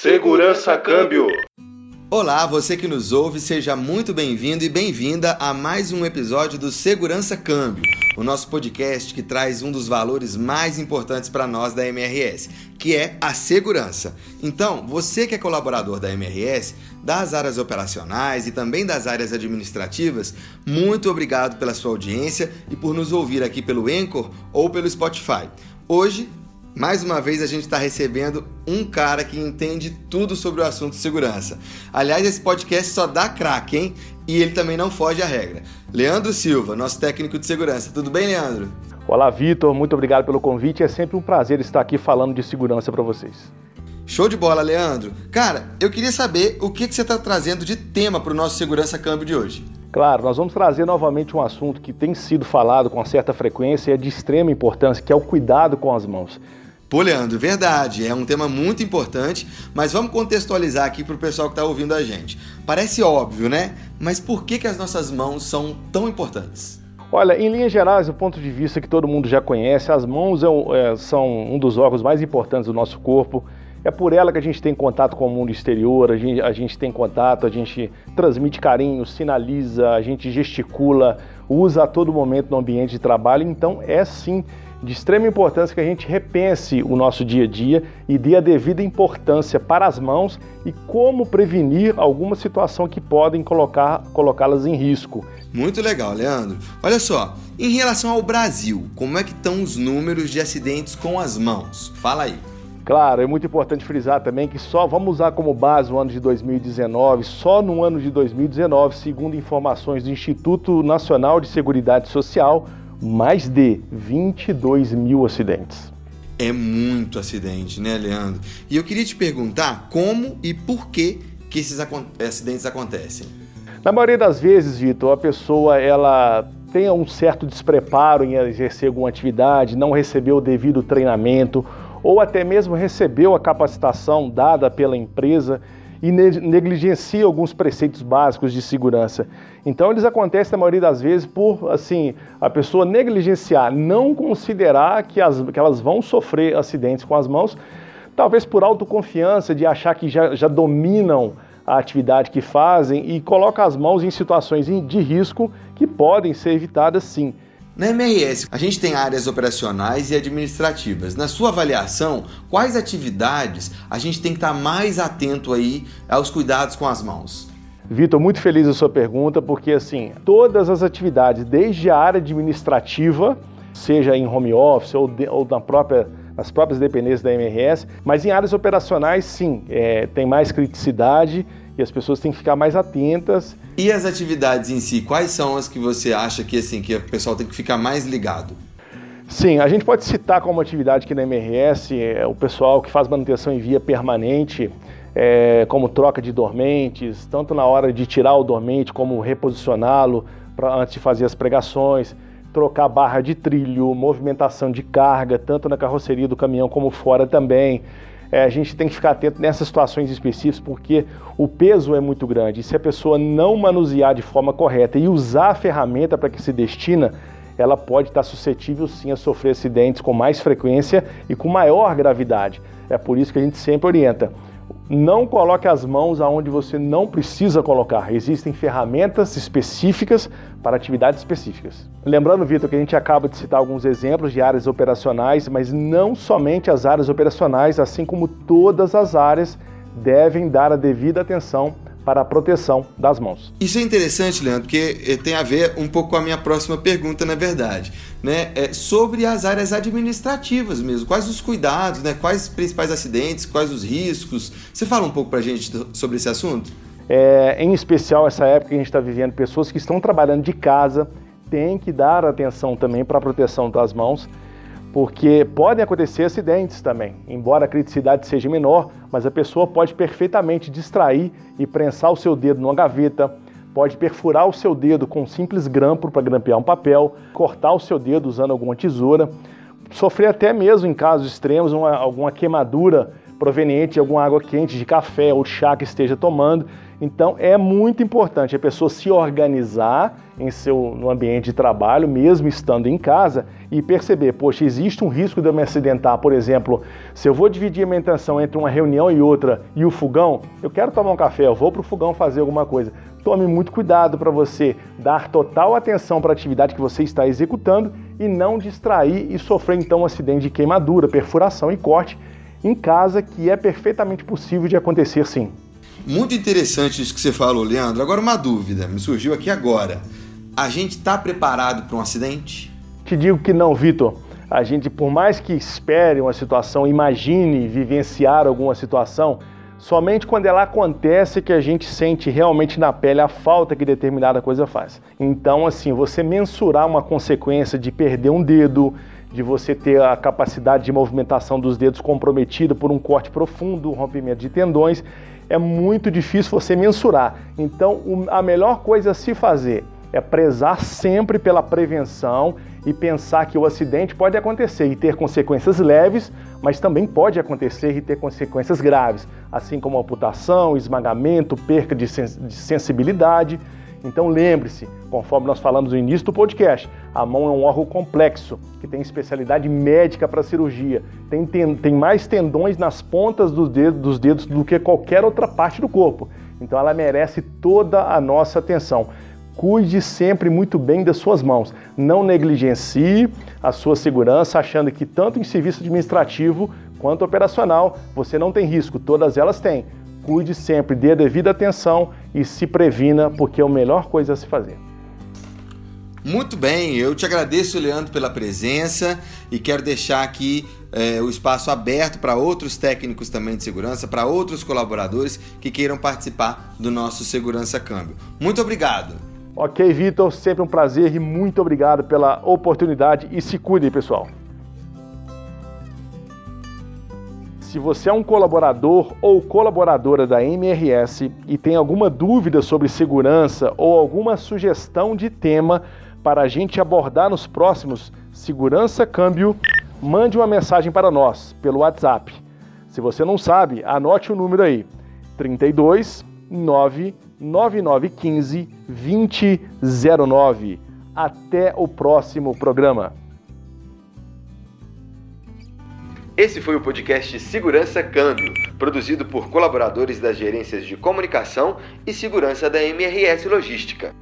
Segurança Câmbio. Olá, você que nos ouve, seja muito bem-vindo e bem-vinda a mais um episódio do Segurança Câmbio, o nosso podcast que traz um dos valores mais importantes para nós da MRS, que é a segurança. Então, você que é colaborador da MRS, das áreas operacionais e também das áreas administrativas, muito obrigado pela sua audiência e por nos ouvir aqui pelo Anchor ou pelo Spotify. Hoje mais uma vez a gente está recebendo um cara que entende tudo sobre o assunto de segurança. Aliás, esse podcast só dá craque, hein? E ele também não foge à regra. Leandro Silva, nosso técnico de segurança. Tudo bem, Leandro? Olá, Vitor. Muito obrigado pelo convite. É sempre um prazer estar aqui falando de segurança para vocês. Show de bola, Leandro. Cara, eu queria saber o que, que você está trazendo de tema para o nosso Segurança Câmbio de hoje. Claro, nós vamos trazer novamente um assunto que tem sido falado com certa frequência e é de extrema importância, que é o cuidado com as mãos. Pô, Leandro, verdade, é um tema muito importante, mas vamos contextualizar aqui para o pessoal que está ouvindo a gente. Parece óbvio, né? Mas por que, que as nossas mãos são tão importantes? Olha, em linhas gerais, do ponto de vista que todo mundo já conhece, as mãos é, é, são um dos órgãos mais importantes do nosso corpo. É por ela que a gente tem contato com o mundo exterior, a gente, a gente tem contato, a gente transmite carinho, sinaliza, a gente gesticula, usa a todo momento no ambiente de trabalho. Então, é sim de extrema importância que a gente repense o nosso dia a dia e dê a devida importância para as mãos e como prevenir alguma situação que podem colocar, colocá-las em risco. Muito legal, Leandro. Olha só, em relação ao Brasil, como é que estão os números de acidentes com as mãos? Fala aí. Claro, é muito importante frisar também que só vamos usar como base o ano de 2019, só no ano de 2019, segundo informações do Instituto Nacional de Seguridade Social, mais de 22 mil acidentes. É muito acidente, né, Leandro? E eu queria te perguntar como e por que, que esses acidentes acontecem. Na maioria das vezes, Vitor, a pessoa ela tem um certo despreparo em exercer alguma atividade, não recebeu o devido treinamento ou até mesmo recebeu a capacitação dada pela empresa e negligencia alguns preceitos básicos de segurança. Então eles acontecem na maioria das vezes por assim a pessoa negligenciar, não considerar que, as, que elas vão sofrer acidentes com as mãos, talvez por autoconfiança de achar que já, já dominam a atividade que fazem e coloca as mãos em situações de risco que podem ser evitadas sim. Na MRS, a gente tem áreas operacionais e administrativas. Na sua avaliação, quais atividades a gente tem que estar mais atento aí aos cuidados com as mãos? Vitor, muito feliz a sua pergunta, porque assim, todas as atividades, desde a área administrativa, seja em home office ou, de, ou na própria, nas próprias dependências da MRS, mas em áreas operacionais, sim, é, tem mais criticidade e as pessoas têm que ficar mais atentas. E as atividades em si, quais são as que você acha que assim que o pessoal tem que ficar mais ligado? Sim, a gente pode citar como atividade aqui na MRS é, o pessoal que faz manutenção em via permanente, é, como troca de dormentes, tanto na hora de tirar o dormente como reposicioná-lo antes de fazer as pregações, trocar barra de trilho, movimentação de carga, tanto na carroceria do caminhão como fora também é, a gente tem que ficar atento nessas situações específicas porque o peso é muito grande. E se a pessoa não manusear de forma correta e usar a ferramenta para que se destina, ela pode estar suscetível sim a sofrer acidentes com mais frequência e com maior gravidade. É por isso que a gente sempre orienta. Não coloque as mãos aonde você não precisa colocar. Existem ferramentas específicas para atividades específicas. Lembrando, Vitor, que a gente acaba de citar alguns exemplos de áreas operacionais, mas não somente as áreas operacionais, assim como todas as áreas devem dar a devida atenção para a proteção das mãos. Isso é interessante, Leandro, porque eh, tem a ver um pouco com a minha próxima pergunta, na verdade, né? É sobre as áreas administrativas mesmo. Quais os cuidados, né? Quais os principais acidentes, quais os riscos? Você fala um pouco para a gente sobre esse assunto? É, em especial essa época que a gente está vivendo, pessoas que estão trabalhando de casa têm que dar atenção também para a proteção das mãos porque podem acontecer acidentes também. Embora a criticidade seja menor, mas a pessoa pode perfeitamente distrair e prensar o seu dedo numa gaveta, pode perfurar o seu dedo com um simples grampo para grampear um papel, cortar o seu dedo usando alguma tesoura, sofrer até mesmo, em casos extremos, uma, alguma queimadura proveniente de alguma água quente, de café ou chá que esteja tomando. Então é muito importante a pessoa se organizar em seu, no ambiente de trabalho, mesmo estando em casa, e perceber, poxa, existe um risco de eu me acidentar, por exemplo, se eu vou dividir a minha atenção entre uma reunião e outra e o fogão, eu quero tomar um café, eu vou para o fogão fazer alguma coisa. Tome muito cuidado para você dar total atenção para a atividade que você está executando e não distrair e sofrer então um acidente de queimadura, perfuração e corte em casa, que é perfeitamente possível de acontecer sim. Muito interessante isso que você falou, Leandro. Agora, uma dúvida me surgiu aqui agora. A gente está preparado para um acidente? Te digo que não, Vitor. A gente, por mais que espere uma situação, imagine vivenciar alguma situação, somente quando ela acontece que a gente sente realmente na pele a falta que determinada coisa faz. Então, assim, você mensurar uma consequência de perder um dedo, de você ter a capacidade de movimentação dos dedos comprometida por um corte profundo, um rompimento de tendões, é muito difícil você mensurar. Então, a melhor coisa a se fazer é prezar sempre pela prevenção e pensar que o acidente pode acontecer e ter consequências leves, mas também pode acontecer e ter consequências graves, assim como amputação, esmagamento, perca de, sensibilidade. Então lembre-se, conforme nós falamos no início do podcast, a mão é um órgão complexo, que tem especialidade médica para cirurgia. Tem, tem, tem, mais tendões nas pontas dos dedos, dos dedos do que qualquer outra parte do corpo. Então ela merece toda a nossa atenção. Cuide sempre muito bem das suas mãos. Não negligencie a sua segurança, achando que tanto em serviço administrativo quanto operacional você não tem risco. Todas elas têm cuide sempre, dê a devida atenção e se previna, porque é a melhor coisa a se fazer. Muito bem, eu te agradeço, Leandro, pela presença e quero deixar aqui é, o espaço aberto para outros técnicos também de segurança, para outros colaboradores que queiram participar do nosso Segurança Câmbio. Muito obrigado. Ok, Vitor, sempre um prazer e muito obrigado pela oportunidade e se cuidem, pessoal. Se você é um colaborador ou colaboradora da MRS e tem alguma dúvida sobre segurança ou alguma sugestão de tema para a gente abordar nos próximos Segurança Câmbio, mande uma mensagem para nós pelo WhatsApp. Se você não sabe, anote o número aí: 32 99915 2009. Até o próximo programa. Esse foi o podcast Segurança Câmbio, produzido por colaboradores das gerências de comunicação e segurança da MRS Logística.